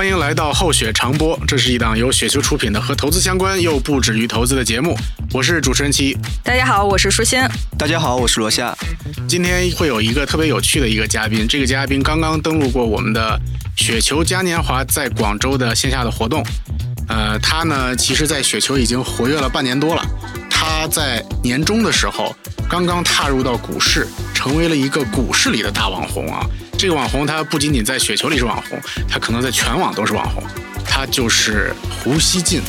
欢迎来到厚雪长播，这是一档由雪球出品的和投资相关又不止于投资的节目。我是主持人齐，大家好，我是舒心。大家好，我是罗夏。今天会有一个特别有趣的一个嘉宾，这个嘉宾刚刚登录过我们的雪球嘉年华在广州的线下的活动。呃，他呢，其实在雪球已经活跃了半年多了。他在年终的时候刚刚踏入到股市，成为了一个股市里的大网红啊。这个网红他不仅仅在雪球里是网红，他可能在全网都是网红。他就是胡锡进，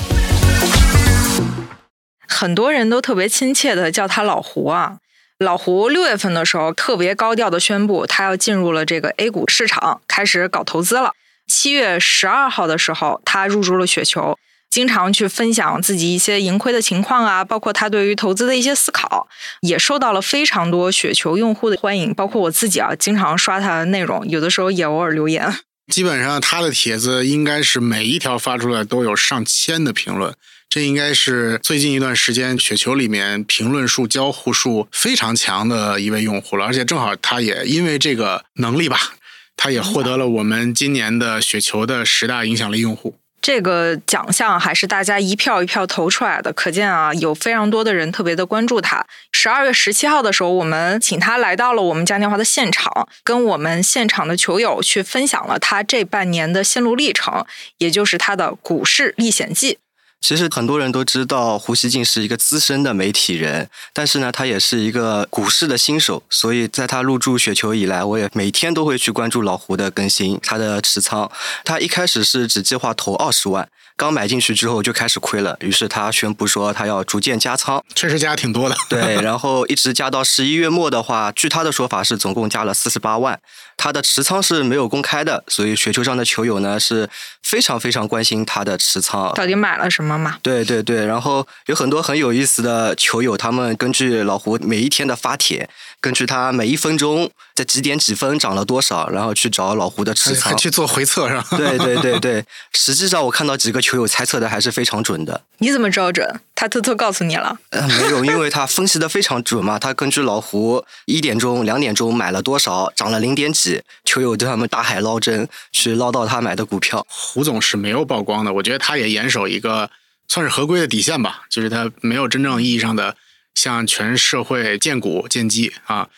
很多人都特别亲切的叫他老胡啊。老胡六月份的时候特别高调的宣布，他要进入了这个 A 股市场，开始搞投资了。七月十二号的时候，他入驻了雪球，经常去分享自己一些盈亏的情况啊，包括他对于投资的一些思考，也受到了非常多雪球用户的欢迎。包括我自己啊，经常刷他的内容，有的时候也偶尔留言。基本上他的帖子应该是每一条发出来都有上千的评论，这应该是最近一段时间雪球里面评论数、交互数非常强的一位用户了。而且正好他也因为这个能力吧。他也获得了我们今年的雪球的十大影响力用户。这个奖项还是大家一票一票投出来的，可见啊，有非常多的人特别的关注他。十二月十七号的时候，我们请他来到了我们嘉年华的现场，跟我们现场的球友去分享了他这半年的心路历程，也就是他的股市历险记。其实很多人都知道胡锡进是一个资深的媒体人，但是呢，他也是一个股市的新手，所以在他入驻雪球以来，我也每天都会去关注老胡的更新，他的持仓。他一开始是只计划投二十万，刚买进去之后就开始亏了，于是他宣布说他要逐渐加仓，确实加挺多的。对，然后一直加到十一月末的话，据他的说法是总共加了四十八万。他的持仓是没有公开的，所以雪球上的球友呢是非常非常关心他的持仓到底买了什么嘛？对对对，然后有很多很有意思的球友，他们根据老胡每一天的发帖，根据他每一分钟在几点几分涨了多少，然后去找老胡的持仓去做回测是吧？对对对对，实际上我看到几个球友猜测的还是非常准的。你怎么知道准？他偷偷告诉你了？呃，没有，因为他分析的非常准嘛。他根据老胡一点钟、两点钟买了多少，涨了零点几，球友对他们大海捞针，去捞到他买的股票。胡总是没有曝光的，我觉得他也严守一个算是合规的底线吧，就是他没有真正意义上的向全社会荐股荐基啊。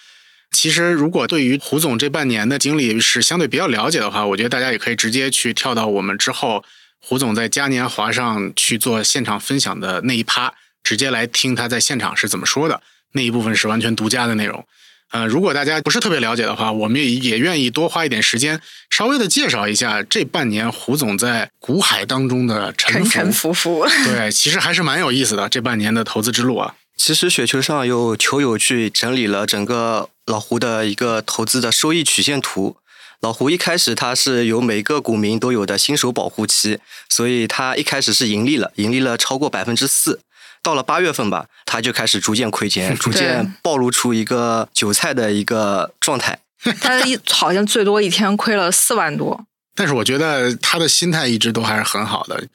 其实，如果对于胡总这半年的经历是相对比较了解的话，我觉得大家也可以直接去跳到我们之后。胡总在嘉年华上去做现场分享的那一趴，直接来听他在现场是怎么说的，那一部分是完全独家的内容。呃，如果大家不是特别了解的话，我们也也愿意多花一点时间，稍微的介绍一下这半年胡总在股海当中的沉沉浮浮。对，其实还是蛮有意思的这半年的投资之路啊。其实雪球上有球友去整理了整个老胡的一个投资的收益曲线图。老胡一开始他是有每个股民都有的新手保护期，所以他一开始是盈利了，盈利了超过百分之四。到了八月份吧，他就开始逐渐亏钱，逐渐暴露出一个韭菜的一个状态。他一好像最多一天亏了四万多。但是我觉得他的心态一直都还是很好的。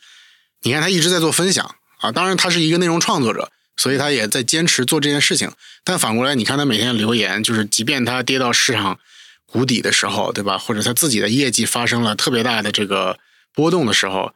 你看他一直在做分享啊，当然他是一个内容创作者，所以他也在坚持做这件事情。但反过来，你看他每天留言，就是即便他跌到市场。谷底的时候，对吧？或者他自己的业绩发生了特别大的这个波动的时候，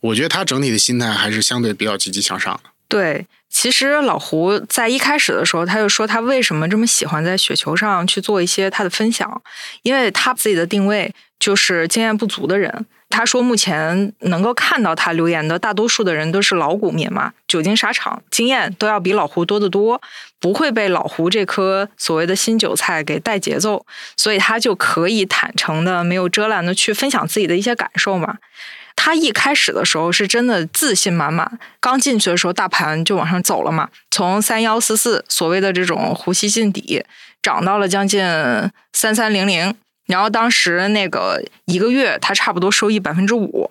我觉得他整体的心态还是相对比较积极向上的。对，其实老胡在一开始的时候，他就说他为什么这么喜欢在雪球上去做一些他的分享，因为他自己的定位就是经验不足的人。他说，目前能够看到他留言的大多数的人都是老股民嘛，久经沙场，经验都要比老胡多得多，不会被老胡这颗所谓的新韭菜给带节奏，所以他就可以坦诚的、没有遮拦的去分享自己的一些感受嘛。他一开始的时候是真的自信满满，刚进去的时候大盘就往上走了嘛，从三幺四四所谓的这种呼吸进底，涨到了将近三三零零。然后当时那个一个月，他差不多收益百分之五。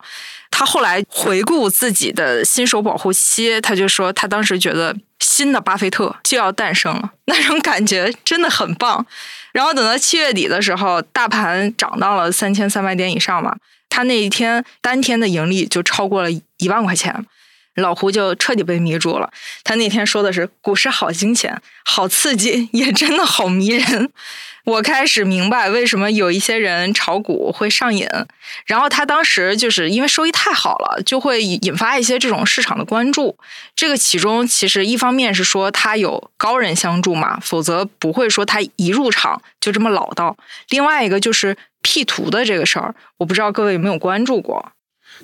他后来回顾自己的新手保护期，他就说他当时觉得新的巴菲特就要诞生了，那种感觉真的很棒。然后等到七月底的时候，大盘涨到了三千三百点以上嘛，他那一天单天的盈利就超过了一万块钱。老胡就彻底被迷住了。他那天说的是：“股市好惊险，好刺激，也真的好迷人。”我开始明白为什么有一些人炒股会上瘾。然后他当时就是因为收益太好了，就会引发一些这种市场的关注。这个其中其实一方面是说他有高人相助嘛，否则不会说他一入场就这么老道。另外一个就是 P 图的这个事儿，我不知道各位有没有关注过。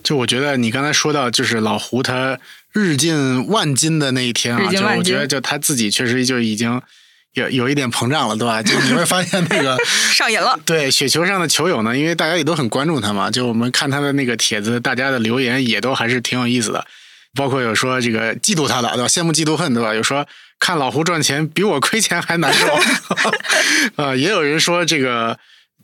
就我觉得你刚才说到，就是老胡他日进万金的那一天啊，就我觉得就他自己确实就已经有有一点膨胀了，对吧？就你会发现那个 上瘾了。对雪球上的球友呢，因为大家也都很关注他嘛，就我们看他的那个帖子，大家的留言也都还是挺有意思的，包括有说这个嫉妒他的，对吧？羡慕嫉妒恨，对吧？有说看老胡赚钱比我亏钱还难受，啊，也有人说这个。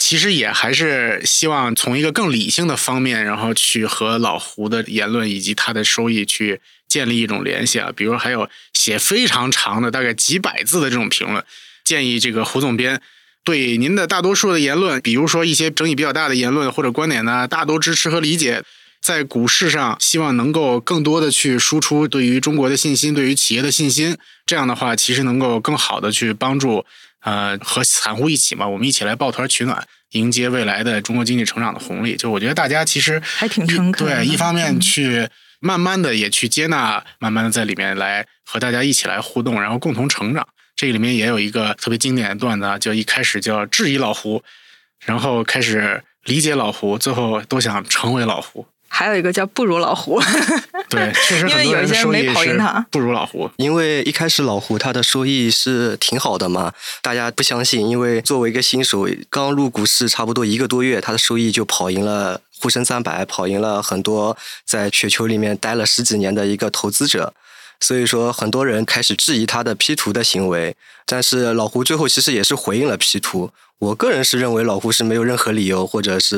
其实也还是希望从一个更理性的方面，然后去和老胡的言论以及他的收益去建立一种联系啊。比如还有写非常长的，大概几百字的这种评论，建议这个胡总编对您的大多数的言论，比如说一些争议比较大的言论或者观点呢，大多支持和理解。在股市上，希望能够更多的去输出对于中国的信心，对于企业的信心。这样的话，其实能够更好的去帮助。呃，和散户一起嘛，我们一起来抱团取暖，迎接未来的中国经济成长的红利。就我觉得大家其实还挺诚恳，对，一方面去慢慢的也去接纳，慢慢的在里面来和大家一起来互动，然后共同成长。这里面也有一个特别经典的段子，就一开始叫质疑老胡，然后开始理解老胡，最后都想成为老胡。还有一个叫不如老胡，对，确实因为有一些人没跑赢他，不如老胡。因为一开始老胡他的收益是挺好的嘛，大家不相信，因为作为一个新手，刚入股市差不多一个多月，他的收益就跑赢了沪深三百，跑赢了很多在雪球里面待了十几年的一个投资者。所以说，很多人开始质疑他的 P 图的行为，但是老胡最后其实也是回应了 P 图。我个人是认为老胡是没有任何理由，或者是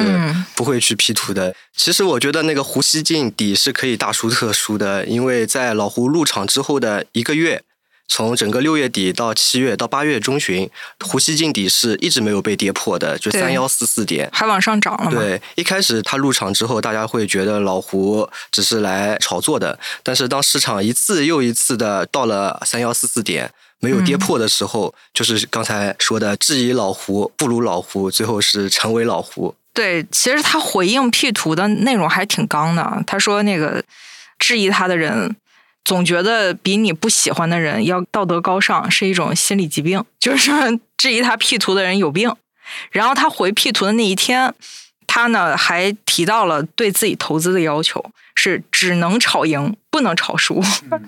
不会去 P 图的。其实我觉得那个胡锡进底是可以大书特书的，因为在老胡入场之后的一个月。从整个六月底到七月到八月中旬，胡锡进底是一直没有被跌破的，就三幺四四点，还往上涨了。对，一开始他入场之后，大家会觉得老胡只是来炒作的，但是当市场一次又一次的到了三幺四四点没有跌破的时候，就是刚才说的质疑老胡不如老胡，最后是成为老胡。对，其实他回应 P 图的内容还挺刚的，他说那个质疑他的人。总觉得比你不喜欢的人要道德高尚是一种心理疾病，就是质疑他 P 图的人有病。然后他回 P 图的那一天，他呢还提到了对自己投资的要求是只能炒赢，不能炒输，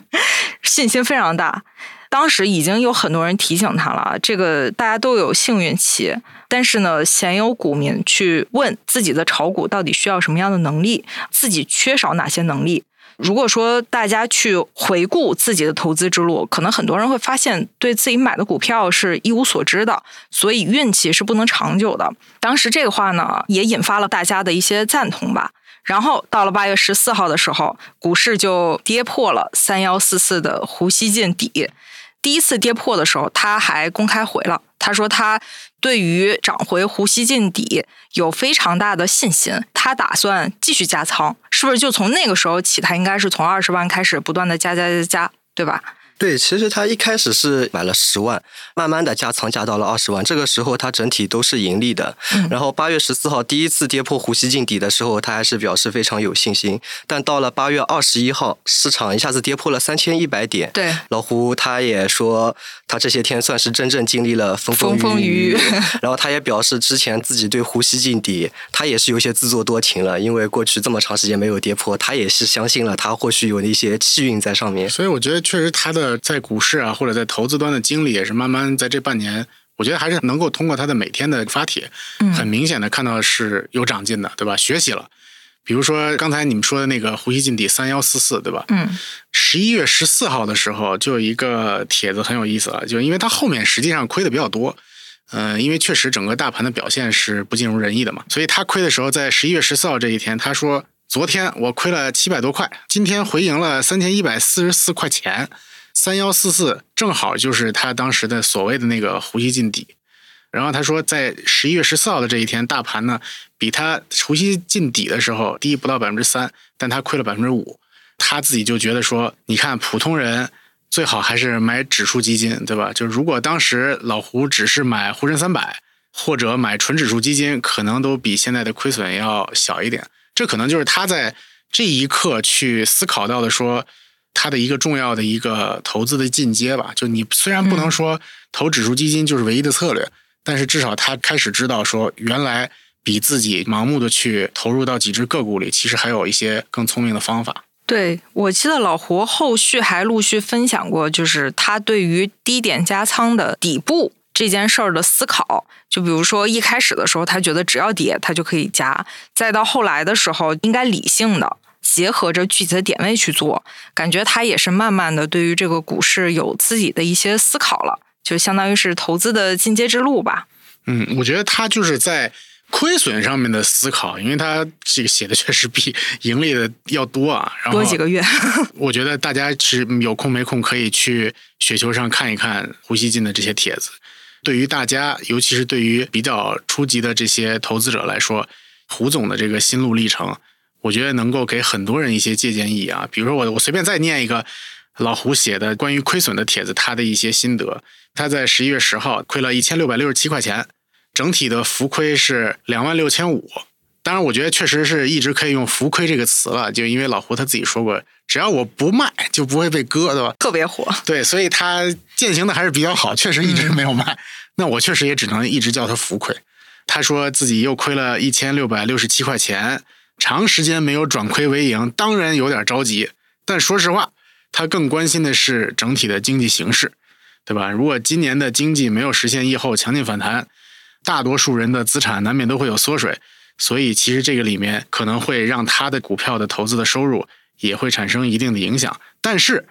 信心非常大。当时已经有很多人提醒他了，这个大家都有幸运期，但是呢，鲜有股民去问自己的炒股到底需要什么样的能力，自己缺少哪些能力。如果说大家去回顾自己的投资之路，可能很多人会发现对自己买的股票是一无所知的，所以运气是不能长久的。当时这个话呢，也引发了大家的一些赞同吧。然后到了八月十四号的时候，股市就跌破了三幺四四的呼吸进底。第一次跌破的时候，他还公开回了。他说他对于涨回胡锡进底有非常大的信心，他打算继续加仓，是不是就从那个时候起，他应该是从二十万开始不断的加加加加，对吧？对，其实他一开始是买了十万，慢慢的加仓加到了二十万，这个时候他整体都是盈利的。然后八月十四号第一次跌破胡锡进底的时候，他还是表示非常有信心。但到了八月二十一号，市场一下子跌破了三千一百点。对，老胡他也说，他这些天算是真正经历了风风雨雨。然后他也表示，之前自己对胡锡进底，他也是有些自作多情了，因为过去这么长时间没有跌破，他也是相信了他或许有那些气运在上面。所以我觉得，确实他的。在股市啊，或者在投资端的经历，也是慢慢在这半年，我觉得还是能够通过他的每天的发帖，很明显的看到是有长进的，对吧？学习了，比如说刚才你们说的那个呼吸进底三幺四四，对吧？嗯，十一月十四号的时候，就有一个帖子很有意思了，就因为他后面实际上亏的比较多，嗯，因为确实整个大盘的表现是不尽如人意的嘛，所以他亏的时候，在十一月十四号这一天，他说昨天我亏了七百多块，今天回盈了三千一百四十四块钱。三幺四四正好就是他当时的所谓的那个呼吸进底，然后他说在十一月十四号的这一天，大盘呢比他呼吸进底的时候低不到百分之三，但他亏了百分之五。他自己就觉得说，你看普通人最好还是买指数基金，对吧？就如果当时老胡只是买沪深三百或者买纯指数基金，可能都比现在的亏损要小一点。这可能就是他在这一刻去思考到的，说他的一个重要的一个投资的进阶吧。就你虽然不能说投指数基金就是唯一的策略，但是至少他开始知道说，原来。比自己盲目的去投入到几只个股里，其实还有一些更聪明的方法。对，我记得老胡后续还陆续分享过，就是他对于低点加仓的底部这件事儿的思考。就比如说一开始的时候，他觉得只要跌，他就可以加；再到后来的时候，应该理性的结合着具体的点位去做。感觉他也是慢慢的对于这个股市有自己的一些思考了，就相当于是投资的进阶之路吧。嗯，我觉得他就是在。亏损上面的思考，因为他这个写的确实比盈利的要多啊。多几个月，我觉得大家是有空没空可以去雪球上看一看胡锡进的这些帖子。对于大家，尤其是对于比较初级的这些投资者来说，胡总的这个心路历程，我觉得能够给很多人一些借鉴意义啊。比如说，我我随便再念一个老胡写的关于亏损的帖子，他的一些心得。他在十一月十号亏了一千六百六十七块钱。整体的浮亏是两万六千五，当然，我觉得确实是一直可以用“浮亏”这个词了，就因为老胡他自己说过，只要我不卖，就不会被割，对吧？特别火，对，所以他践行的还是比较好，确实一直没有卖。那我确实也只能一直叫他浮亏。他说自己又亏了一千六百六十七块钱，长时间没有转亏为盈，当然有点着急。但说实话，他更关心的是整体的经济形势，对吧？如果今年的经济没有实现疫后强劲反弹，大多数人的资产难免都会有缩水，所以其实这个里面可能会让他的股票的投资的收入也会产生一定的影响。但是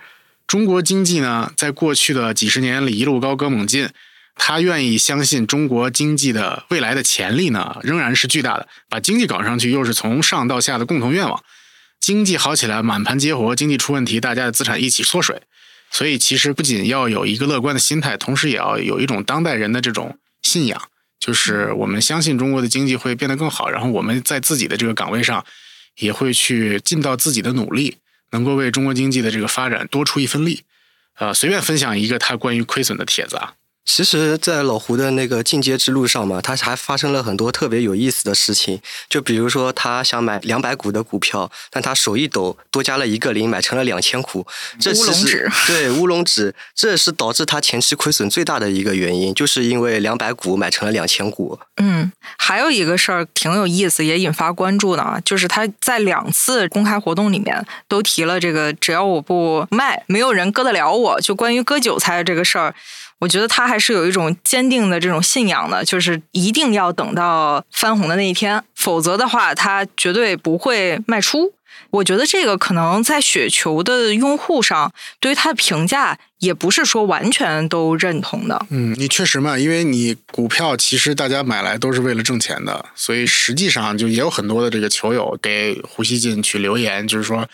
中国经济呢，在过去的几十年里一路高歌猛进，他愿意相信中国经济的未来的潜力呢仍然是巨大的。把经济搞上去，又是从上到下的共同愿望。经济好起来，满盘皆活；经济出问题，大家的资产一起缩水。所以其实不仅要有一个乐观的心态，同时也要有一种当代人的这种信仰。就是我们相信中国的经济会变得更好，然后我们在自己的这个岗位上也会去尽到自己的努力，能够为中国经济的这个发展多出一份力。呃，随便分享一个他关于亏损的帖子啊。其实，在老胡的那个进阶之路上嘛，他还发生了很多特别有意思的事情。就比如说，他想买两百股的股票，但他手一抖，多加了一个零，买成了两千股。乌龙指对乌龙指，这是导致他前期亏损最大的一个原因，就是因为两百股买成了两千股。嗯，还有一个事儿挺有意思，也引发关注的啊，就是他在两次公开活动里面都提了这个，只要我不卖，没有人割得了我。就关于割韭菜这个事儿。我觉得他还是有一种坚定的这种信仰的，就是一定要等到翻红的那一天，否则的话他绝对不会卖出。我觉得这个可能在雪球的用户上对于他的评价也不是说完全都认同的。嗯，你确实嘛，因为你股票其实大家买来都是为了挣钱的，所以实际上就也有很多的这个球友给胡锡进去留言，就是说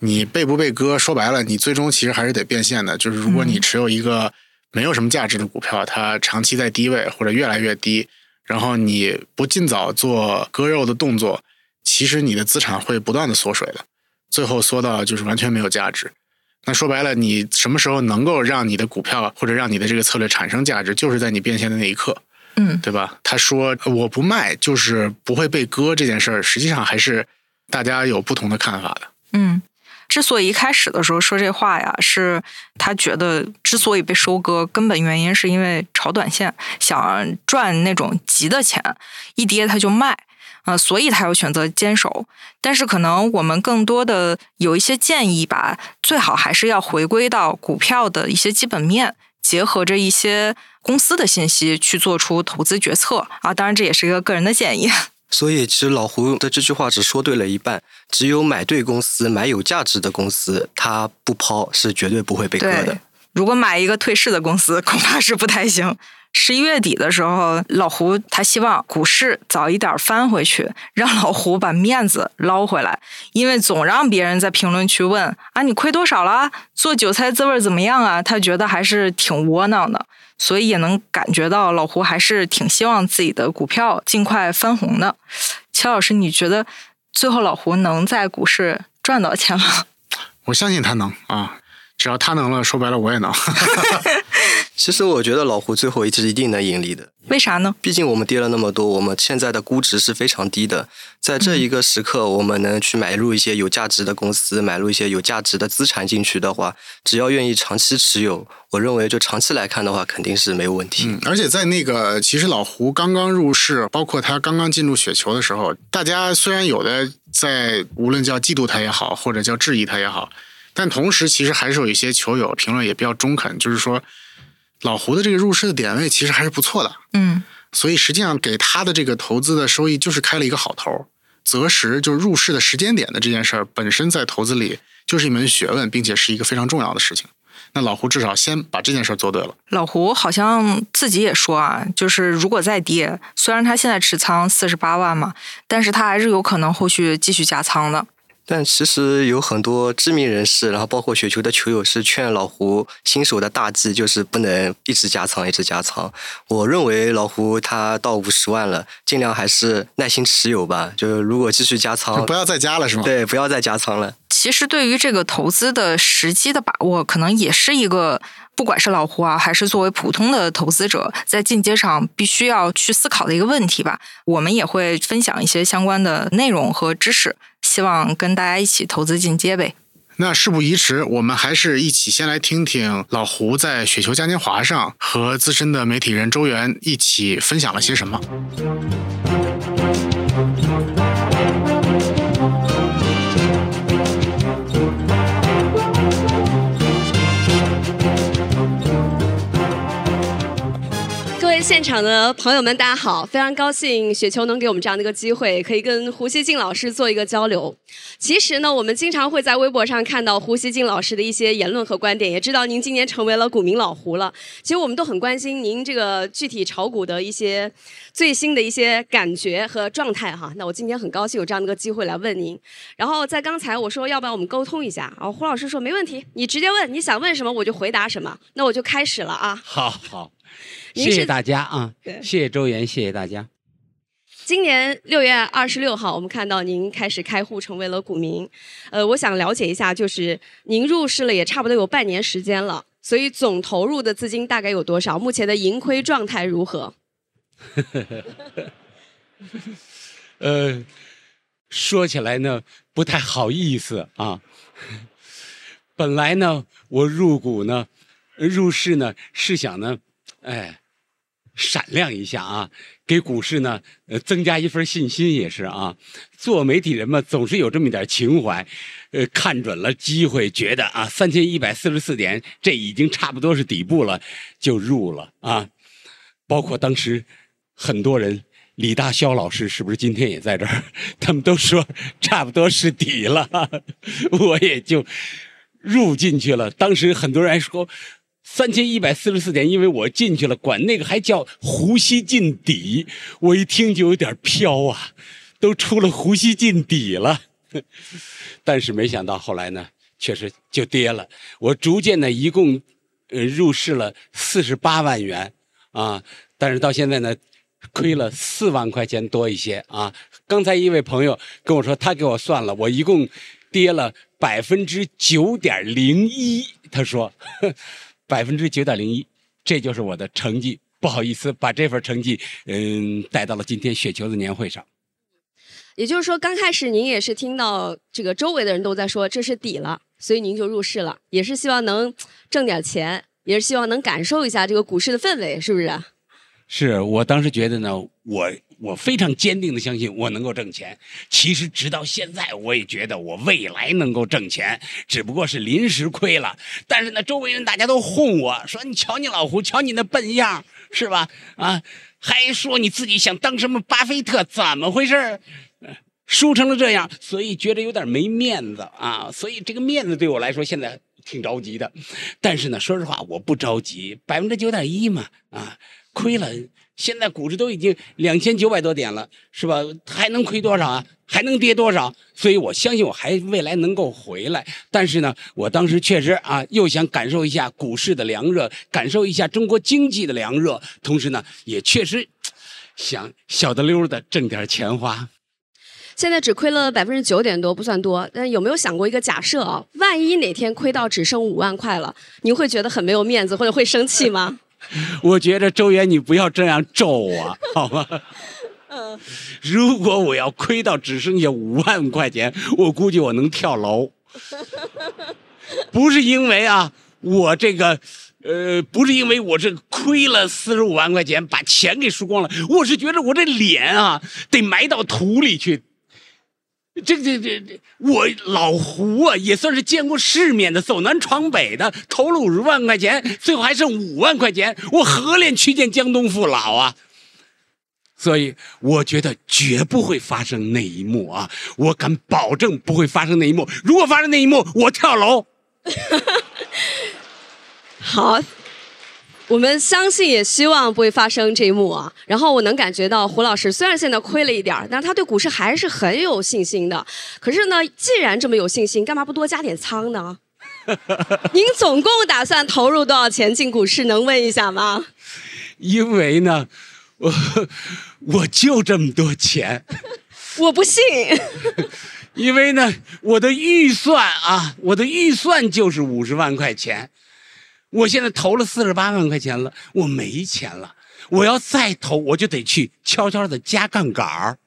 你被不被割，说白了你最终其实还是得变现的。就是如果你持有一个。没有什么价值的股票，它长期在低位或者越来越低，然后你不尽早做割肉的动作，其实你的资产会不断的缩水的，最后缩到就是完全没有价值。那说白了，你什么时候能够让你的股票或者让你的这个策略产生价值，就是在你变现的那一刻，嗯，对吧？他说我不卖就是不会被割这件事儿，实际上还是大家有不同的看法的，嗯。之所以一开始的时候说这话呀，是他觉得之所以被收割，根本原因是因为炒短线，想赚那种急的钱，一跌他就卖，啊，所以他要选择坚守。但是可能我们更多的有一些建议吧，最好还是要回归到股票的一些基本面，结合着一些公司的信息去做出投资决策啊。当然，这也是一个个人的建议。所以，其实老胡的这句话只说对了一半。只有买对公司、买有价值的公司，他不抛是绝对不会被割的。如果买一个退市的公司，恐怕是不太行。十一月底的时候，老胡他希望股市早一点翻回去，让老胡把面子捞回来。因为总让别人在评论区问啊，你亏多少了？做韭菜滋味怎么样啊？他觉得还是挺窝囊的。所以也能感觉到老胡还是挺希望自己的股票尽快翻红的。齐老师，你觉得最后老胡能在股市赚到钱吗？我相信他能啊，只要他能了，说白了我也能。其实我觉得老胡最后一直一定能盈利的，为啥呢？毕竟我们跌了那么多，我们现在的估值是非常低的。在这一个时刻，我们能去买入一些有价值的公司，买入一些有价值的资产进去的话，只要愿意长期持有，我认为就长期来看的话，肯定是没有问题。嗯，而且在那个其实老胡刚刚入市，包括他刚刚进入雪球的时候，大家虽然有的在无论叫嫉妒他也好，或者叫质疑他也好，但同时其实还是有一些球友评论也比较中肯，就是说。老胡的这个入市的点位其实还是不错的，嗯，所以实际上给他的这个投资的收益就是开了一个好头。择时就是入市的时间点的这件事儿本身在投资里就是一门学问，并且是一个非常重要的事情。那老胡至少先把这件事儿做对了。老胡好像自己也说啊，就是如果再跌，虽然他现在持仓四十八万嘛，但是他还是有可能后续继续加仓的。但其实有很多知名人士，然后包括雪球的球友是劝老胡新手的大忌就是不能一直加仓，一直加仓。我认为老胡他到五十万了，尽量还是耐心持有吧。就是如果继续加仓，不要再加了是吗？对，不要再加仓了。其实对于这个投资的时机的把握，可能也是一个。不管是老胡啊，还是作为普通的投资者，在进阶上必须要去思考的一个问题吧。我们也会分享一些相关的内容和知识，希望跟大家一起投资进阶呗。那事不宜迟，我们还是一起先来听听老胡在雪球嘉年华上和资深的媒体人周元一起分享了些什么。现场的朋友们，大家好！非常高兴雪球能给我们这样的一个机会，可以跟胡锡进老师做一个交流。其实呢，我们经常会在微博上看到胡锡进老师的一些言论和观点，也知道您今年成为了股民老胡了。其实我们都很关心您这个具体炒股的一些最新的一些感觉和状态哈。那我今天很高兴有这样的一个机会来问您。然后在刚才我说要不要我们沟通一下，然后胡老师说没问题，你直接问，你想问什么我就回答什么。那我就开始了啊。好好。谢谢大家啊！谢谢周岩，谢谢大家。今年六月二十六号，我们看到您开始开户成为了股民。呃，我想了解一下，就是您入市了也差不多有半年时间了，所以总投入的资金大概有多少？目前的盈亏状态如何？呃，说起来呢，不太好意思啊。本来呢，我入股呢，入市呢，是想呢。哎，闪亮一下啊！给股市呢，呃，增加一份信心也是啊。做媒体人嘛，总是有这么一点情怀，呃，看准了机会，觉得啊，三千一百四十四点，这已经差不多是底部了，就入了啊。包括当时很多人，李大霄老师是不是今天也在这儿？他们都说差不多是底了，我也就入进去了。当时很多人还说。三千一百四十四点，因为我进去了，管那个还叫呼吸进底，我一听就有点飘啊，都出了呼吸进底了。但是没想到后来呢，确实就跌了。我逐渐呢，一共呃入市了四十八万元啊，但是到现在呢，亏了四万块钱多一些啊。刚才一位朋友跟我说，他给我算了，我一共跌了百分之九点零一，他说。百分之九点零一，这就是我的成绩。不好意思，把这份成绩，嗯，带到了今天雪球的年会上。也就是说，刚开始您也是听到这个周围的人都在说这是底了，所以您就入市了，也是希望能挣点钱，也是希望能感受一下这个股市的氛围，是不是？是我当时觉得呢，我。我非常坚定的相信我能够挣钱。其实直到现在，我也觉得我未来能够挣钱，只不过是临时亏了。但是呢，周围人大家都哄我说：“你瞧你老胡，瞧你那笨样，是吧？啊，还说你自己想当什么巴菲特，怎么回事？输成了这样，所以觉得有点没面子啊。所以这个面子对我来说现在挺着急的。但是呢，说实话，我不着急，百分之九点一嘛，啊，亏了。”现在股市都已经两千九百多点了，是吧？还能亏多少啊？还能跌多少？所以我相信我还未来能够回来。但是呢，我当时确实啊，又想感受一下股市的凉热，感受一下中国经济的凉热，同时呢，也确实想小的溜的挣点钱花。现在只亏了百分之九点多，不算多。但有没有想过一个假设啊？万一哪天亏到只剩五万块了，您会觉得很没有面子，或者会生气吗？我觉得周元，你不要这样咒我，好吗？嗯，如果我要亏到只剩下五万块钱，我估计我能跳楼。不是因为啊，我这个，呃，不是因为我这亏了四十五万块钱，把钱给输光了。我是觉得我这脸啊，得埋到土里去。这这这这，我老胡啊，也算是见过世面的，走南闯北的，投了五十万块钱，最后还剩五万块钱，我何脸去见江东父老啊？所以我觉得绝不会发生那一幕啊！我敢保证不会发生那一幕。如果发生那一幕，我跳楼。好。我们相信，也希望不会发生这一幕啊。然后我能感觉到胡老师虽然现在亏了一点但是他对股市还是很有信心的。可是呢，既然这么有信心，干嘛不多加点仓呢？您总共打算投入多少钱进股市？能问一下吗？因为呢，我我就这么多钱。我不信。因为呢，我的预算啊，我的预算就是五十万块钱。我现在投了四十八万块钱了，我没钱了。我要再投，我就得去悄悄的加杠杆儿，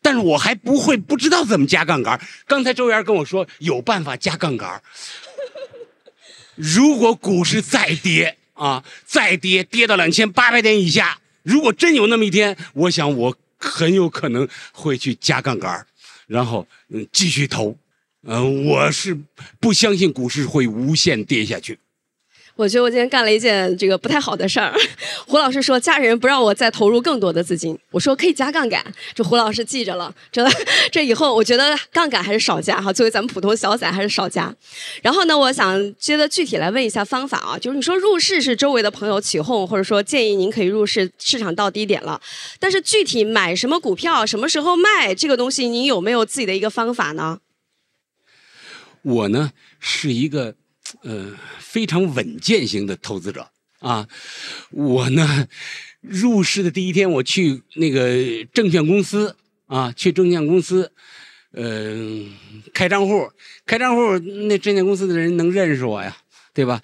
但是我还不会，不知道怎么加杠杆儿。刚才周元跟我说有办法加杠杆儿。如果股市再跌啊，再跌跌到两千八百点以下，如果真有那么一天，我想我很有可能会去加杠杆儿，然后嗯继续投。嗯，我是不相信股市会无限跌下去。我觉得我今天干了一件这个不太好的事儿。胡老师说家人不让我再投入更多的资金，我说可以加杠杆。这胡老师记着了，这 这以后我觉得杠杆还是少加哈。作为咱们普通小散还是少加。然后呢，我想接着具体来问一下方法啊，就是你说入市是周围的朋友起哄，或者说建议您可以入市，市场到低点了。但是具体买什么股票，什么时候卖这个东西，您有没有自己的一个方法呢？我呢是一个。呃，非常稳健型的投资者啊，我呢入市的第一天，我去那个证券公司啊，去证券公司，嗯，开账户，开账户，那证券公司的人能认识我呀，对吧？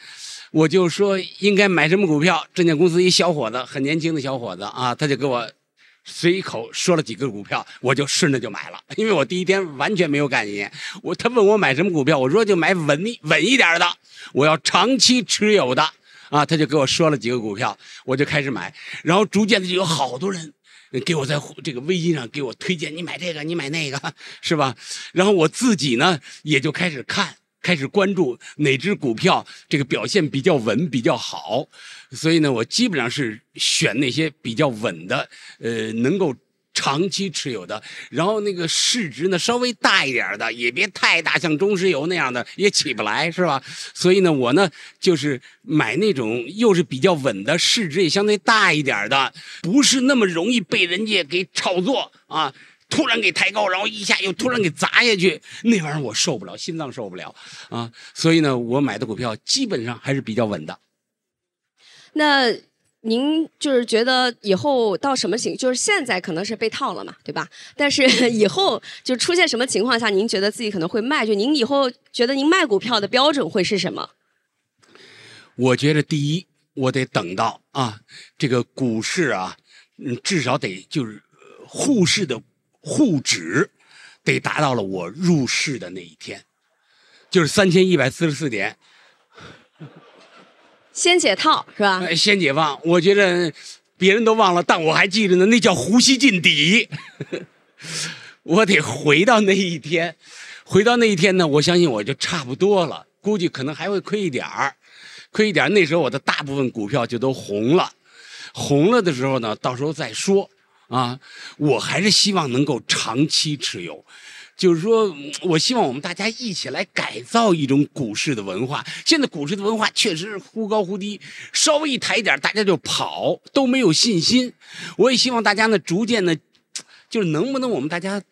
我就说应该买什么股票，证券公司一小伙子，很年轻的小伙子啊，他就给我。随口说了几个股票，我就顺着就买了，因为我第一天完全没有概念。我他问我买什么股票，我说就买稳稳一点的，我要长期持有的啊。他就给我说了几个股票，我就开始买，然后逐渐的就有好多人给我在这个微信上给我推荐，你买这个，你买那个，是吧？然后我自己呢也就开始看。开始关注哪只股票这个表现比较稳比较好，所以呢，我基本上是选那些比较稳的，呃，能够长期持有的，然后那个市值呢稍微大一点的，也别太大，像中石油那样的也起不来，是吧？所以呢，我呢就是买那种又是比较稳的，市值也相对大一点的，不是那么容易被人家给炒作啊。突然给抬高，然后一下又突然给砸下去，那玩意儿我受不了，心脏受不了啊！所以呢，我买的股票基本上还是比较稳的。那您就是觉得以后到什么情，就是现在可能是被套了嘛，对吧？但是以后就出现什么情况下，您觉得自己可能会卖？就您以后觉得您卖股票的标准会是什么？我觉得第一，我得等到啊，这个股市啊，嗯，至少得就是沪市的。沪指得达到了我入市的那一天，就是三千一百四十四点，先解套是吧？先解放，我觉得别人都忘了，但我还记着呢。那叫呼吸进底，我得回到那一天，回到那一天呢，我相信我就差不多了，估计可能还会亏一点儿，亏一点儿。那时候我的大部分股票就都红了，红了的时候呢，到时候再说。啊，我还是希望能够长期持有，就是说，我希望我们大家一起来改造一种股市的文化。现在股市的文化确实是忽高忽低，稍微一抬一点，大家就跑，都没有信心。我也希望大家呢，逐渐的，就是能不能我们大家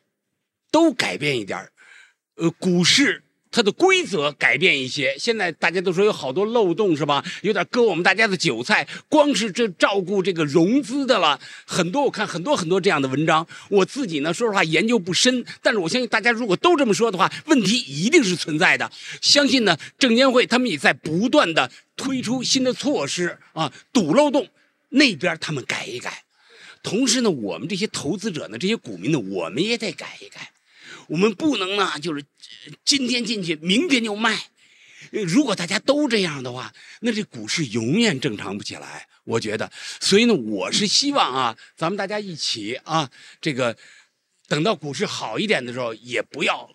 都改变一点呃，股市。它的规则改变一些。现在大家都说有好多漏洞是吧？有点割我们大家的韭菜。光是这照顾这个融资的了，很多我看很多很多这样的文章。我自己呢，说实话研究不深，但是我相信大家如果都这么说的话，问题一定是存在的。相信呢，证监会他们也在不断的推出新的措施啊，堵漏洞。那边他们改一改，同时呢，我们这些投资者呢，这些股民呢，我们也得改一改。我们不能呢，就是今天进去，明天就卖。如果大家都这样的话，那这股市永远正常不起来。我觉得，所以呢，我是希望啊，咱们大家一起啊，这个等到股市好一点的时候，也不要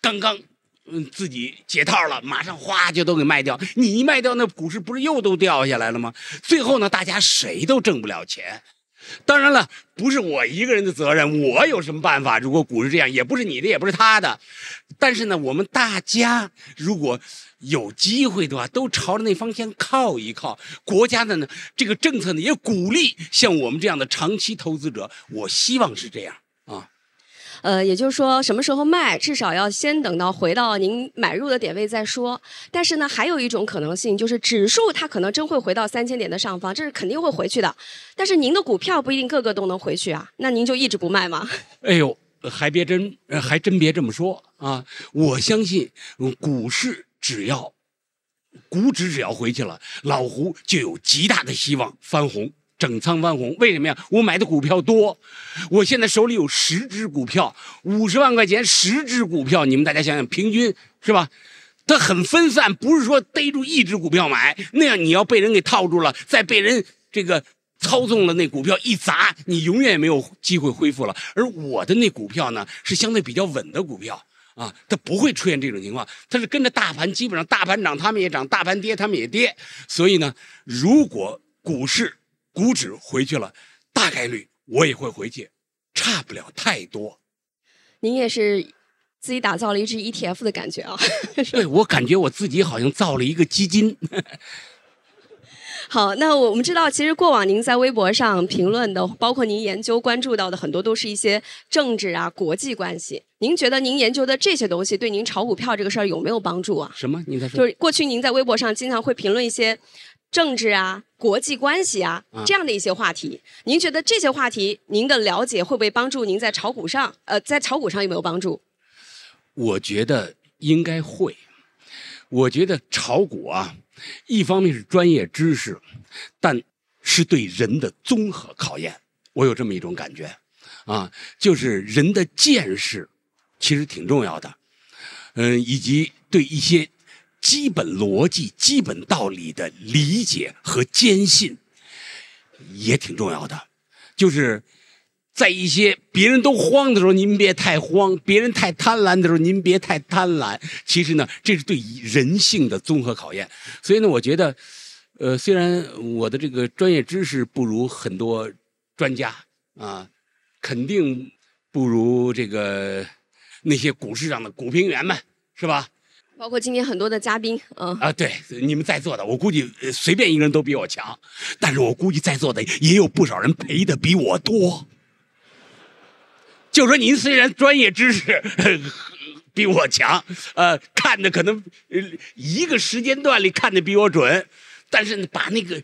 刚刚嗯自己解套了，马上哗就都给卖掉。你一卖掉，那股市不是又都掉下来了吗？最后呢，大家谁都挣不了钱。当然了，不是我一个人的责任，我有什么办法？如果股市这样，也不是你的，也不是他的。但是呢，我们大家如果有机会的话，都朝着那方向靠一靠。国家的呢，这个政策呢，也鼓励像我们这样的长期投资者。我希望是这样。呃，也就是说，什么时候卖，至少要先等到回到您买入的点位再说。但是呢，还有一种可能性，就是指数它可能真会回到三千点的上方，这是肯定会回去的。但是您的股票不一定个个都能回去啊，那您就一直不卖吗？哎呦，还别真，还真别这么说啊！我相信股市只要股指只要回去了，老胡就有极大的希望翻红。整仓翻红，为什么呀？我买的股票多，我现在手里有十只股票，五十万块钱十只股票，你们大家想想，平均是吧？它很分散，不是说逮住一只股票买，那样你要被人给套住了，再被人这个操纵了，那股票一砸，你永远也没有机会恢复了。而我的那股票呢，是相对比较稳的股票啊，它不会出现这种情况，它是跟着大盘，基本上大盘涨他们也涨，大盘跌他们也跌。所以呢，如果股市，股指回去了，大概率我也会回去，差不了太多。您也是自己打造了一只 ETF 的感觉啊？对，我感觉我自己好像造了一个基金。好，那我们知道，其实过往您在微博上评论的，包括您研究关注到的很多，都是一些政治啊、国际关系。您觉得您研究的这些东西，对您炒股票这个事儿有没有帮助啊？什么？您在说？就是过去您在微博上经常会评论一些。政治啊，国际关系啊，这样的一些话题，您觉得这些话题，您的了解会不会帮助您在炒股上？呃，在炒股上有没有帮助？我觉得应该会。我觉得炒股啊，一方面是专业知识，但是对人的综合考验。我有这么一种感觉，啊，就是人的见识其实挺重要的，嗯，以及对一些。基本逻辑、基本道理的理解和坚信也挺重要的。就是在一些别人都慌的时候，您别太慌；别人太贪婪的时候，您别太贪婪。其实呢，这是对人性的综合考验。所以呢，我觉得，呃，虽然我的这个专业知识不如很多专家啊，肯定不如这个那些股市上的股评员们，是吧？包括今天很多的嘉宾，嗯啊，对，你们在座的，我估计随便一个人都比我强，但是我估计在座的也有不少人赔的比我多。就说您虽然专业知识比我强，呃，看的可能一个时间段里看的比我准，但是把那个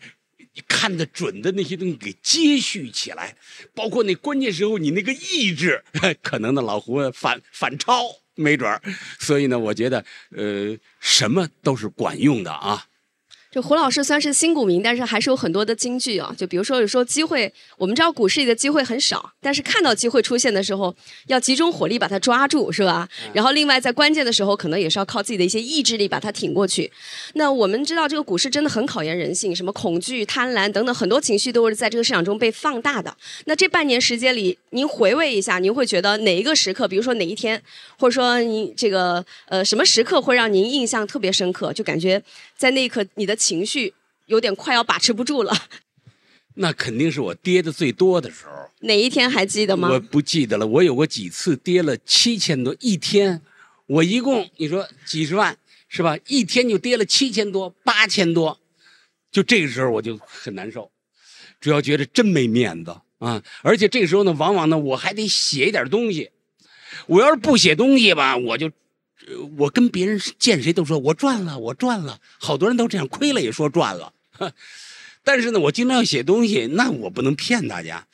看的准的那些东西给接续起来，包括那关键时候你那个意志，可能呢老胡反反超。没准儿，所以呢，我觉得，呃，什么都是管用的啊。这胡老师算是新股民，但是还是有很多的金句啊。就比如说，有时候机会，我们知道股市里的机会很少，但是看到机会出现的时候，要集中火力把它抓住，是吧？然后另外在关键的时候，可能也是要靠自己的一些意志力把它挺过去。那我们知道这个股市真的很考验人性，什么恐惧、贪婪等等很多情绪都是在这个市场中被放大的。那这半年时间里，您回味一下，您会觉得哪一个时刻，比如说哪一天，或者说您这个呃什么时刻会让您印象特别深刻？就感觉在那一刻你的。情绪有点快要把持不住了，那肯定是我跌的最多的时候。哪一天还记得吗？我不记得了。我有过几次跌了七千多一天，我一共你说几十万是吧？一天就跌了七千多、八千多，就这个时候我就很难受，主要觉得真没面子啊！而且这个时候呢，往往呢我还得写一点东西，我要是不写东西吧，我就呃我跟别人见谁都说我赚了，我赚了，好多人都这样，亏了也说赚了。但是呢，我经常要写东西，那我不能骗大家。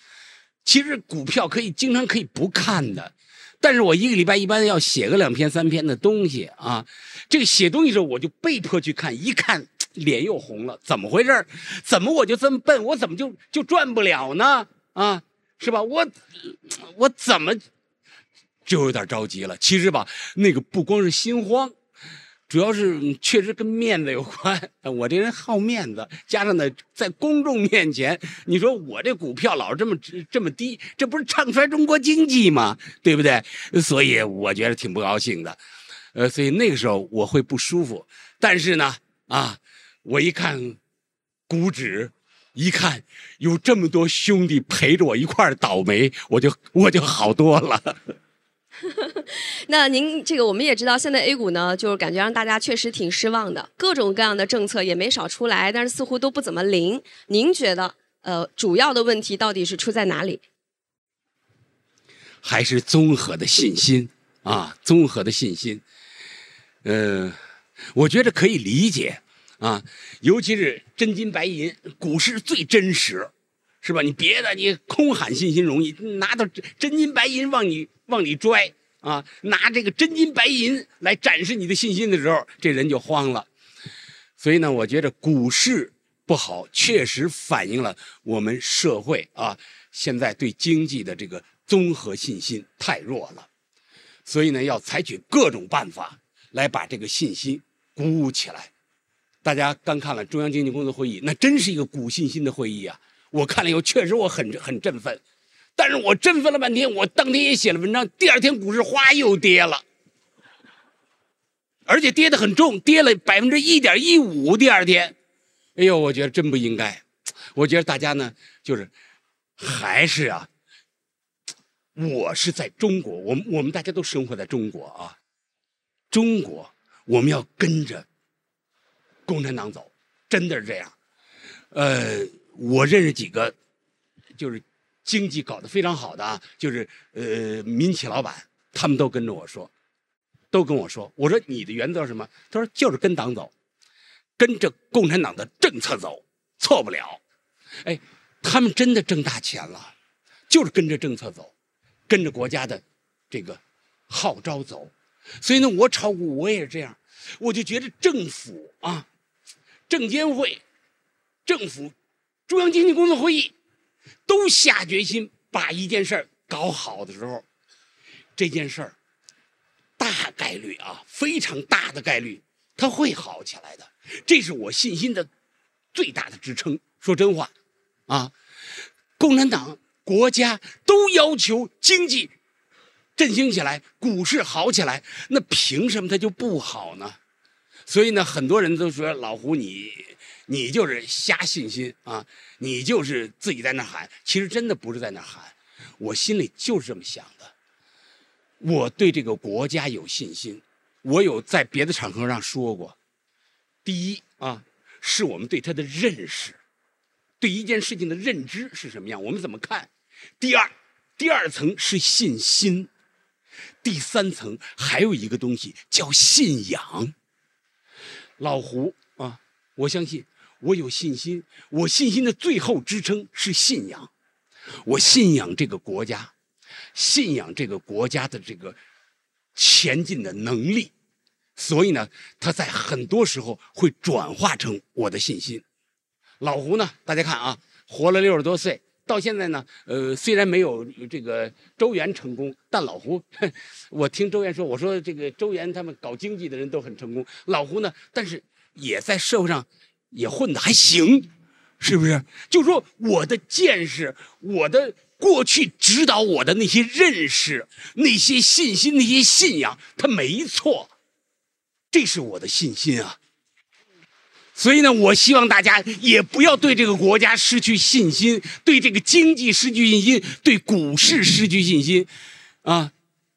其实股票可以经常可以不看的，但是我一个礼拜一般要写个两篇三篇的东西啊。这个写东西的时候，我就被迫去看，一看脸又红了，怎么回事怎么我就这么笨？我怎么就就赚不了呢？啊，是吧？我我怎么就有点着急了？其实吧，那个不光是心慌。主要是确实跟面子有关，我这人好面子，加上呢，在公众面前，你说我这股票老这么这么低，这不是唱衰中国经济吗？对不对？所以我觉得挺不高兴的，呃，所以那个时候我会不舒服。但是呢，啊，我一看股指，一看有这么多兄弟陪着我一块儿倒霉，我就我就好多了。那您这个我们也知道，现在 A 股呢，就是感觉让大家确实挺失望的，各种各样的政策也没少出来，但是似乎都不怎么灵。您觉得，呃，主要的问题到底是出在哪里？还是综合的信心啊，综合的信心。呃，我觉得可以理解啊，尤其是真金白银，股市最真实，是吧？你别的你空喊信心容易，拿到真金白银往你往里拽啊，拿这个真金白银来展示你的信心的时候，这人就慌了。所以呢，我觉得股市不好，确实反映了我们社会啊现在对经济的这个综合信心太弱了。所以呢，要采取各种办法来把这个信心鼓舞起来。大家刚看了中央经济工作会议，那真是一个鼓信心的会议啊！我看了以后，确实我很很振奋。但是我振奋了半天，我当天也写了文章，第二天股市哗又跌了，而且跌得很重，跌了百分之一点一五。第二天，哎呦，我觉得真不应该。我觉得大家呢，就是还是啊，我是在中国，我们我们大家都生活在中国啊，中国我们要跟着共产党走，真的是这样。呃，我认识几个，就是经济搞得非常好的啊，就是呃民企老板，他们都跟着我说，都跟我说，我说你的原则是什么？他说就是跟党走，跟着共产党的政策走，错不了。哎，他们真的挣大钱了，就是跟着政策走，跟着国家的这个号召走。所以呢，我炒股我也是这样，我就觉得政府啊，证监会、政府、中央经济工作会议都下决心把一件事儿搞好的时候，这件事儿大概率啊，非常大的概率它会好起来的。这是我信心的最大的支撑。说真话，啊，共产党、国家都要求经济振兴起来，股市好起来，那凭什么它就不好呢？所以呢，很多人都说老胡你你就是瞎信心啊，你就是自己在那喊，其实真的不是在那喊，我心里就是这么想的。我对这个国家有信心，我有在别的场合上说过。第一啊，是我们对它的认识，对一件事情的认知是什么样，我们怎么看？第二，第二层是信心，第三层还有一个东西叫信仰。老胡啊，我相信，我有信心，我信心的最后支撑是信仰，我信仰这个国家，信仰这个国家的这个前进的能力，所以呢，它在很多时候会转化成我的信心。老胡呢，大家看啊，活了六十多岁，到现在呢，呃，虽然没有这个周元成功，但老胡，我听周元说，我说这个周元他们搞经济的人都很成功，老胡呢，但是也在社会上也混得还行，是不是？就说我的见识，我的过去指导我的那些认识、那些信心、那些信仰，它没错，这是我的信心啊。所以呢，我希望大家也不要对这个国家失去信心，对这个经济失去信心，对股市失去信心，啊，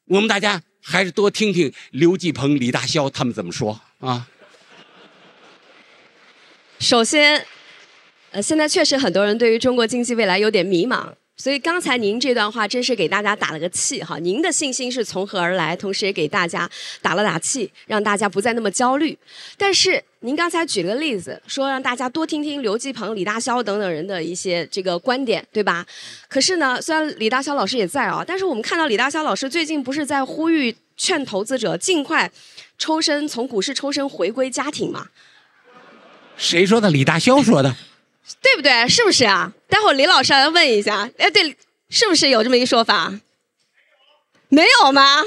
我们大家还是多听听刘继鹏、李大霄他们怎么说啊。首先，呃，现在确实很多人对于中国经济未来有点迷茫。所以刚才您这段话真是给大家打了个气哈，您的信心是从何而来？同时也给大家打了打气，让大家不再那么焦虑。但是您刚才举了个例子，说让大家多听听刘继鹏、李大霄等等人的一些这个观点，对吧？可是呢，虽然李大霄老师也在啊，但是我们看到李大霄老师最近不是在呼吁劝投资者尽快抽身从股市抽身回归家庭吗？谁说的？李大霄说的。对不对？是不是啊？待会儿李老师来问一下。哎，对，是不是有这么一说法？没有吗？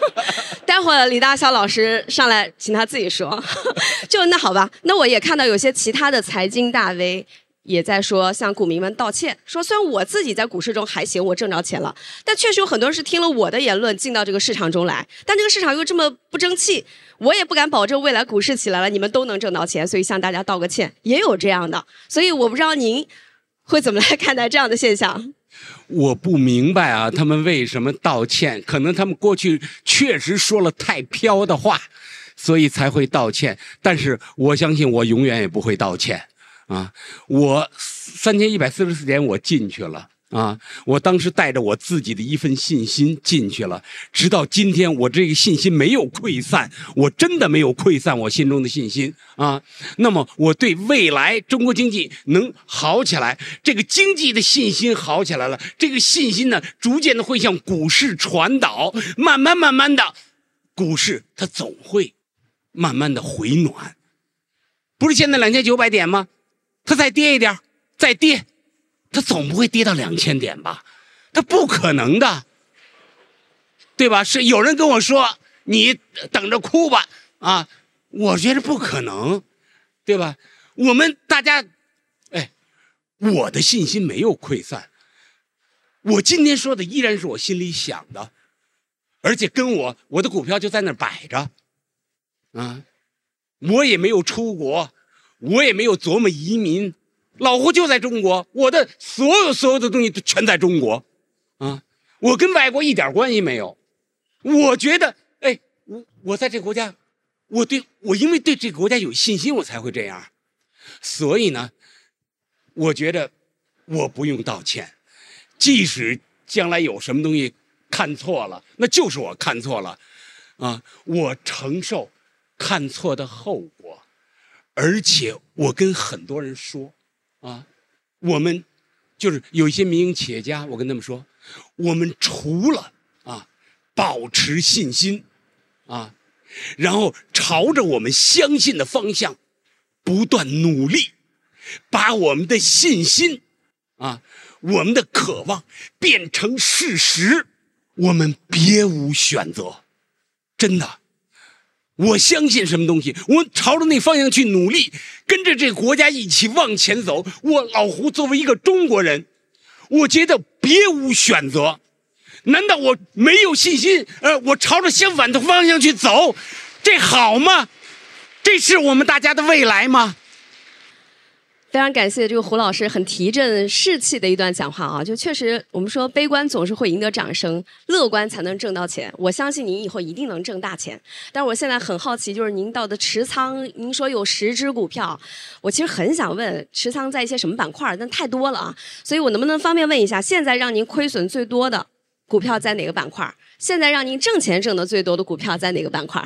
待会儿李大霄老师上来，请他自己说。就那好吧，那我也看到有些其他的财经大 V。也在说向股民们道歉，说虽然我自己在股市中还行，我挣着钱了，但确实有很多人是听了我的言论进到这个市场中来，但这个市场又这么不争气，我也不敢保证未来股市起来了你们都能挣到钱，所以向大家道个歉，也有这样的，所以我不知道您会怎么来看待这样的现象。我不明白啊，他们为什么道歉？可能他们过去确实说了太飘的话，所以才会道歉。但是我相信，我永远也不会道歉。啊，我三千一百四十四点我进去了啊！我当时带着我自己的一份信心进去了，直到今天我这个信心没有溃散，我真的没有溃散我心中的信心啊！那么我对未来中国经济能好起来，这个经济的信心好起来了，这个信心呢，逐渐的会向股市传导，慢慢慢慢的，股市它总会慢慢的回暖，不是现在两千九百点吗？它再跌一点再跌，它总不会跌到两千点吧？它不可能的，对吧？是有人跟我说你等着哭吧啊，我觉得不可能，对吧？我们大家，哎，我的信心没有溃散，我今天说的依然是我心里想的，而且跟我我的股票就在那摆着，啊，我也没有出国。我也没有琢磨移民，老胡就在中国，我的所有所有的东西都全在中国，啊，我跟外国一点关系没有。我觉得，哎，我我在这个国家，我对我因为对这个国家有信心，我才会这样。所以呢，我觉得我不用道歉，即使将来有什么东西看错了，那就是我看错了，啊，我承受看错的后果。而且我跟很多人说，啊，我们就是有一些民营企业家，我跟他们说，我们除了啊保持信心，啊，然后朝着我们相信的方向不断努力，把我们的信心啊，我们的渴望变成事实，我们别无选择，真的。我相信什么东西，我朝着那方向去努力，跟着这个国家一起往前走。我老胡作为一个中国人，我觉得别无选择。难道我没有信心？呃，我朝着相反的方向去走，这好吗？这是我们大家的未来吗？非常感谢这个胡老师很提振士气的一段讲话啊！就确实，我们说悲观总是会赢得掌声，乐观才能挣到钱。我相信您以后一定能挣大钱。但是我现在很好奇，就是您到的持仓，您说有十只股票，我其实很想问，持仓在一些什么板块？但太多了啊！所以我能不能方便问一下，现在让您亏损最多的股票在哪个板块？现在让您挣钱挣得最多的股票在哪个板块？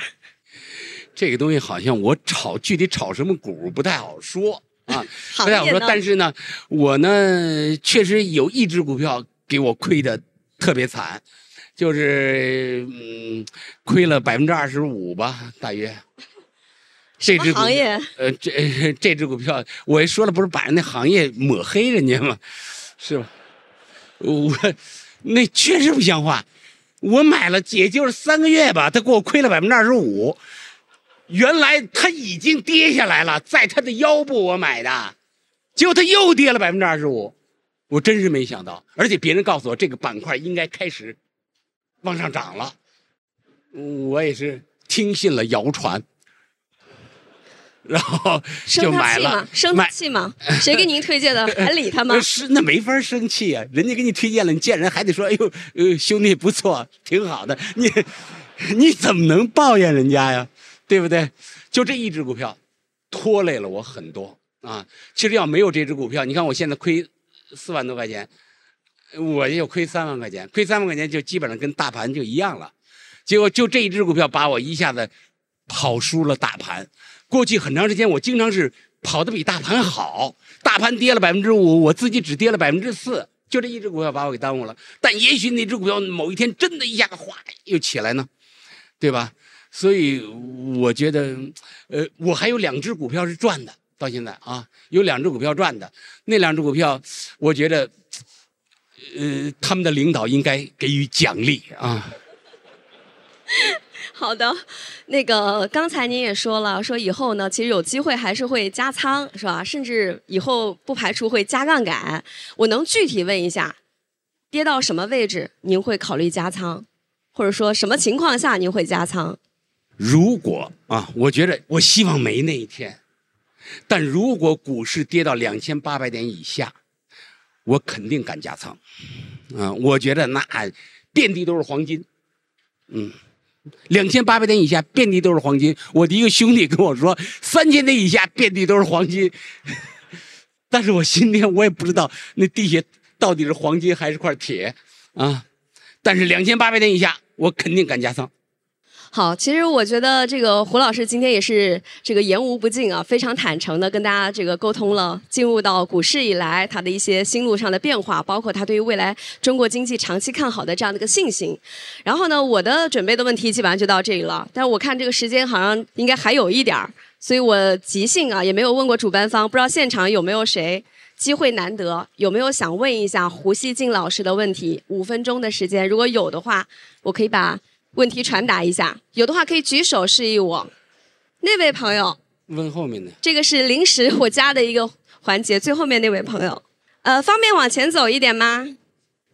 这个东西好像我炒具体炒什么股不太好说。啊，不 太好说，但是呢，我呢确实有一只股票给我亏的特别惨，就是嗯亏了百分之二十五吧，大约。这只行业？呃，这 这只股票，我一说了，不是把人那行业抹黑人家吗？是吧？我那确实不像话，我买了也就是三个月吧，他给我亏了百分之二十五。原来它已经跌下来了，在它的腰部我买的，结果它又跌了百分之二十五，我真是没想到。而且别人告诉我这个板块应该开始往上涨了，我也是听信了谣传，然后就买了。生气吗？谁给您推荐的？还理他吗？是那没法生气啊！人家给你推荐了，你见人还得说：“哎呦，呃，兄弟不错，挺好的。”你你怎么能抱怨人家呀？对不对？就这一只股票，拖累了我很多啊！其实要没有这只股票，你看我现在亏四万多块钱，我也就亏三万块钱，亏三万块钱就基本上跟大盘就一样了。结果就这一只股票把我一下子跑输了大盘。过去很长时间我经常是跑得比大盘好，大盘跌了百分之五，我自己只跌了百分之四，就这一只股票把我给耽误了。但也许那只股票某一天真的一下子哗又起来呢，对吧？所以我觉得，呃，我还有两只股票是赚的，到现在啊，有两只股票赚的，那两只股票，我觉得。呃，他们的领导应该给予奖励啊。好的，那个刚才您也说了，说以后呢，其实有机会还是会加仓，是吧？甚至以后不排除会加杠杆。我能具体问一下，跌到什么位置您会考虑加仓，或者说什么情况下您会加仓？如果啊，我觉得我希望没那一天，但如果股市跌到两千八百点以下。我肯定敢加仓，啊，我觉得那遍地都是黄金，嗯，两千八百点以下遍地都是黄金。我的一个兄弟跟我说，三千点以下遍地都是黄金，但是我今天我也不知道那地下到底是黄金还是块铁啊，但是两千八百点以下，我肯定敢加仓。好，其实我觉得这个胡老师今天也是这个言无不尽啊，非常坦诚的跟大家这个沟通了进入到股市以来他的一些心路上的变化，包括他对于未来中国经济长期看好的这样的一个信心。然后呢，我的准备的问题基本上就到这里了，但是我看这个时间好像应该还有一点儿，所以我即兴啊，也没有问过主办方，不知道现场有没有谁机会难得，有没有想问一下胡锡进老师的问题？五分钟的时间，如果有的话，我可以把。问题传达一下，有的话可以举手示意我。那位朋友，问后面的。这个是临时我加的一个环节，最后面那位朋友，呃，方便往前走一点吗？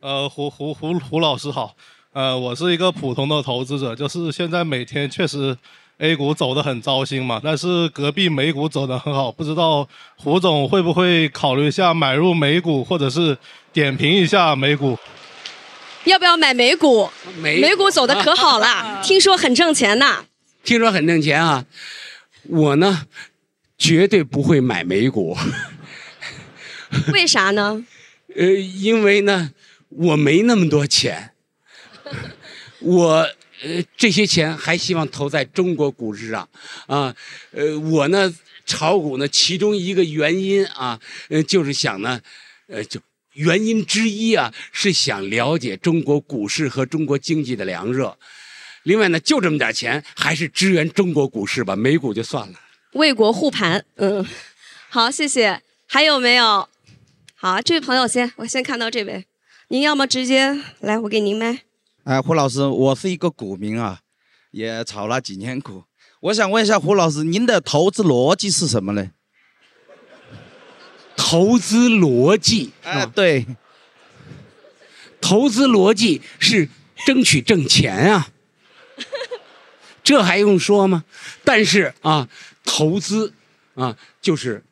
呃，胡胡胡胡老师好，呃，我是一个普通的投资者，就是现在每天确实 A 股走得很糟心嘛，但是隔壁美股走得很好，不知道胡总会不会考虑一下买入美股，或者是点评一下美股？要不要买美股？美美股走的可好了，听说很挣钱呢。听说很挣钱啊！我呢，绝对不会买美股。为啥呢？呃，因为呢，我没那么多钱。我呃，这些钱还希望投在中国股市上啊。呃，我呢，炒股呢，其中一个原因啊，呃，就是想呢，呃，就。原因之一啊，是想了解中国股市和中国经济的凉热。另外呢，就这么点钱，还是支援中国股市吧，美股就算了。为国护盘，嗯，好，谢谢。还有没有？好，这位朋友先，我先看到这位。您要么直接来，我给您麦。哎，胡老师，我是一个股民啊，也炒了几年股。我想问一下胡老师，您的投资逻辑是什么呢？投资逻辑啊，对，投资逻辑是争取挣钱啊，这还用说吗？但是啊，投资啊，就是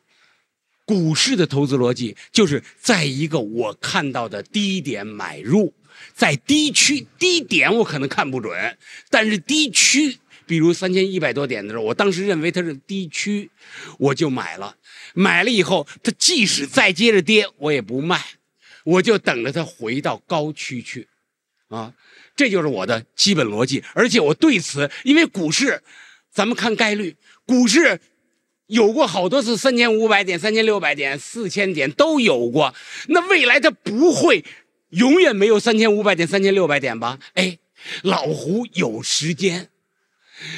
股市的投资逻辑，就是在一个我看到的低点买入，在低区低点我可能看不准，但是低区，比如三千一百多点的时候，我当时认为它是低区，我就买了。买了以后，它即使再接着跌，我也不卖，我就等着它回到高区去，啊，这就是我的基本逻辑。而且我对此，因为股市，咱们看概率，股市有过好多次三千五百点、三千六百点、四千点都有过，那未来它不会永远没有三千五百点、三千六百点吧？哎，老胡有时间，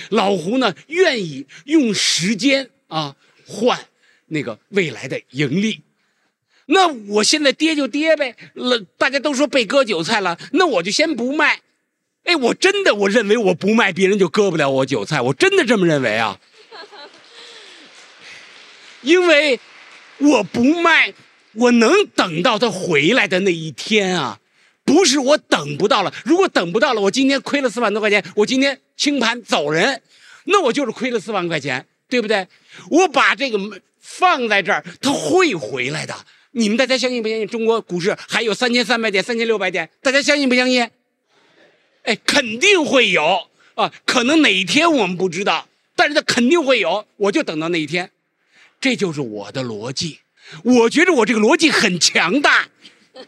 老胡呢愿意用时间啊换。那个未来的盈利，那我现在跌就跌呗。了，大家都说被割韭菜了，那我就先不卖。哎，我真的我认为我不卖，别人就割不了我韭菜，我真的这么认为啊。因为我不卖，我能等到他回来的那一天啊，不是我等不到了。如果等不到了，我今天亏了四万多块钱，我今天清盘走人，那我就是亏了四万块钱，对不对？我把这个。放在这儿，它会回来的。你们大家相信不相信？中国股市还有三千三百点、三千六百点，大家相信不相信？哎，肯定会有啊，可能哪一天我们不知道，但是它肯定会有，我就等到那一天。这就是我的逻辑，我觉着我这个逻辑很强大。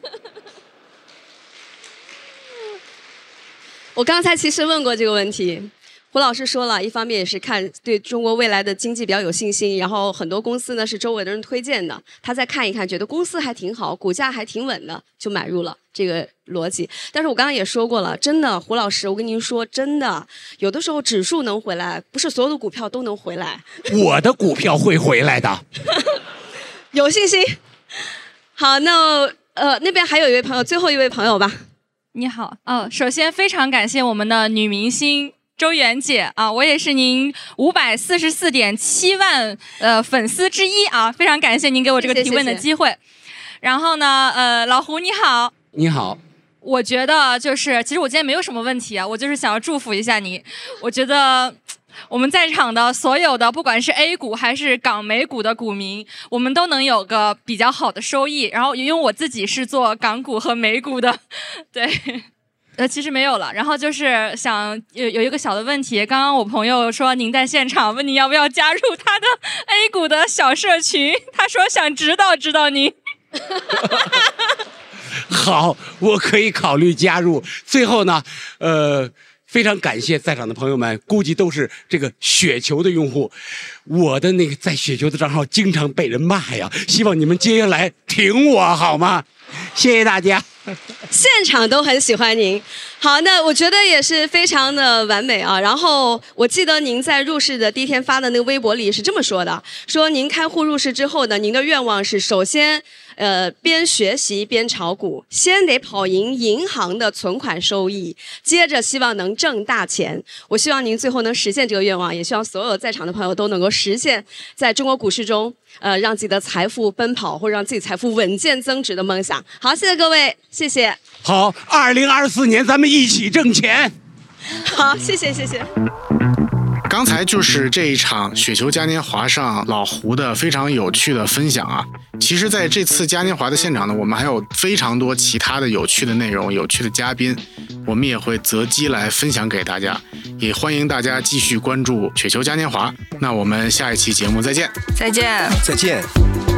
我刚才其实问过这个问题，胡老师说了一方面也是看对中国未来的经济比较有信心，然后很多公司呢是周围的人推荐的，他再看一看，觉得公司还挺好，股价还挺稳的，就买入了这个逻辑。但是我刚刚也说过了，真的，胡老师，我跟您说，真的，有的时候指数能回来，不是所有的股票都能回来。我的股票会回来的。有信心。好，那呃那边还有一位朋友，最后一位朋友吧。你好，哦，首先非常感谢我们的女明星周媛姐啊，我也是您五百四十四点七万呃粉丝之一啊，非常感谢您给我这个提问的机会。然后呢，呃，老胡你好，你好，我觉得就是其实我今天没有什么问题啊，我就是想要祝福一下你，我觉得。我们在场的所有的，不管是 A 股还是港美股的股民，我们都能有个比较好的收益。然后，因为我自己是做港股和美股的，对，呃，其实没有了。然后就是想有有一个小的问题，刚刚我朋友说您在现场，问你要不要加入他的 A 股的小社群，他说想指导指导您。好，我可以考虑加入。最后呢，呃。非常感谢在场的朋友们，估计都是这个雪球的用户。我的那个在雪球的账号经常被人骂呀，希望你们接下来挺我好吗？谢谢大家。现场都很喜欢您。好，那我觉得也是非常的完美啊。然后我记得您在入市的第一天发的那个微博里是这么说的：说您开户入市之后呢，您的愿望是首先。呃，边学习边炒股，先得跑赢银行的存款收益，接着希望能挣大钱。我希望您最后能实现这个愿望，也希望所有在场的朋友都能够实现在中国股市中，呃，让自己的财富奔跑或者让自己财富稳健增值的梦想。好，谢谢各位，谢谢。好，二零二四年咱们一起挣钱。好，谢谢，谢谢。刚才就是这一场雪球嘉年华上老胡的非常有趣的分享啊！其实，在这次嘉年华的现场呢，我们还有非常多其他的有趣的内容、有趣的嘉宾，我们也会择机来分享给大家。也欢迎大家继续关注雪球嘉年华。那我们下一期节目再见！再见！再见！